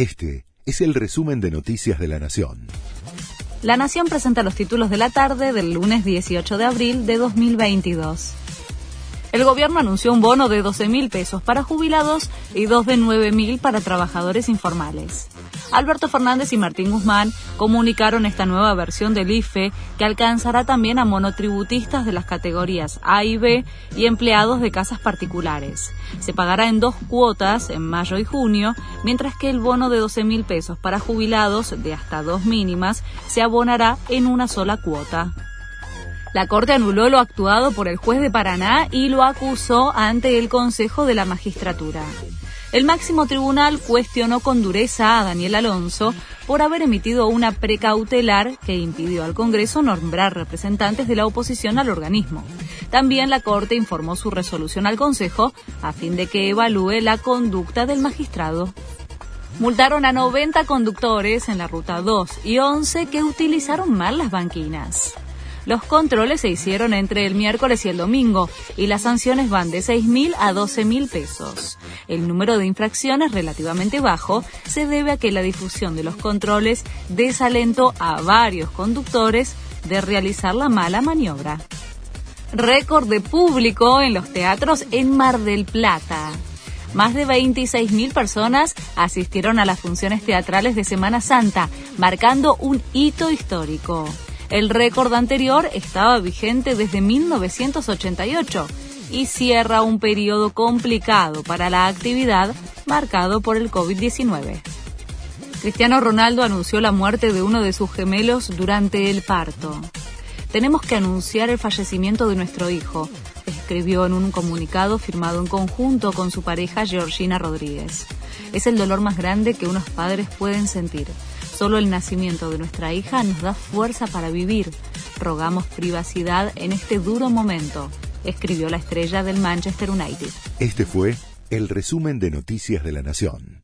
Este es el resumen de Noticias de la Nación. La Nación presenta los títulos de la tarde del lunes 18 de abril de 2022. El gobierno anunció un bono de 12 mil pesos para jubilados y dos de 9 mil para trabajadores informales. Alberto Fernández y Martín Guzmán comunicaron esta nueva versión del IFE que alcanzará también a monotributistas de las categorías A y B y empleados de casas particulares. Se pagará en dos cuotas en mayo y junio, mientras que el bono de 12 mil pesos para jubilados de hasta dos mínimas se abonará en una sola cuota. La Corte anuló lo actuado por el juez de Paraná y lo acusó ante el Consejo de la Magistratura. El máximo tribunal cuestionó con dureza a Daniel Alonso por haber emitido una precautelar que impidió al Congreso nombrar representantes de la oposición al organismo. También la Corte informó su resolución al Consejo a fin de que evalúe la conducta del magistrado. Multaron a 90 conductores en la ruta 2 y 11 que utilizaron mal las banquinas. Los controles se hicieron entre el miércoles y el domingo y las sanciones van de 6.000 a 12.000 pesos. El número de infracciones relativamente bajo se debe a que la difusión de los controles desalentó a varios conductores de realizar la mala maniobra. Récord de público en los teatros en Mar del Plata. Más de 26.000 personas asistieron a las funciones teatrales de Semana Santa, marcando un hito histórico. El récord anterior estaba vigente desde 1988 y cierra un periodo complicado para la actividad marcado por el COVID-19. Cristiano Ronaldo anunció la muerte de uno de sus gemelos durante el parto. Tenemos que anunciar el fallecimiento de nuestro hijo, escribió en un comunicado firmado en conjunto con su pareja Georgina Rodríguez. Es el dolor más grande que unos padres pueden sentir. Solo el nacimiento de nuestra hija nos da fuerza para vivir. Rogamos privacidad en este duro momento, escribió la estrella del Manchester United. Este fue el resumen de Noticias de la Nación.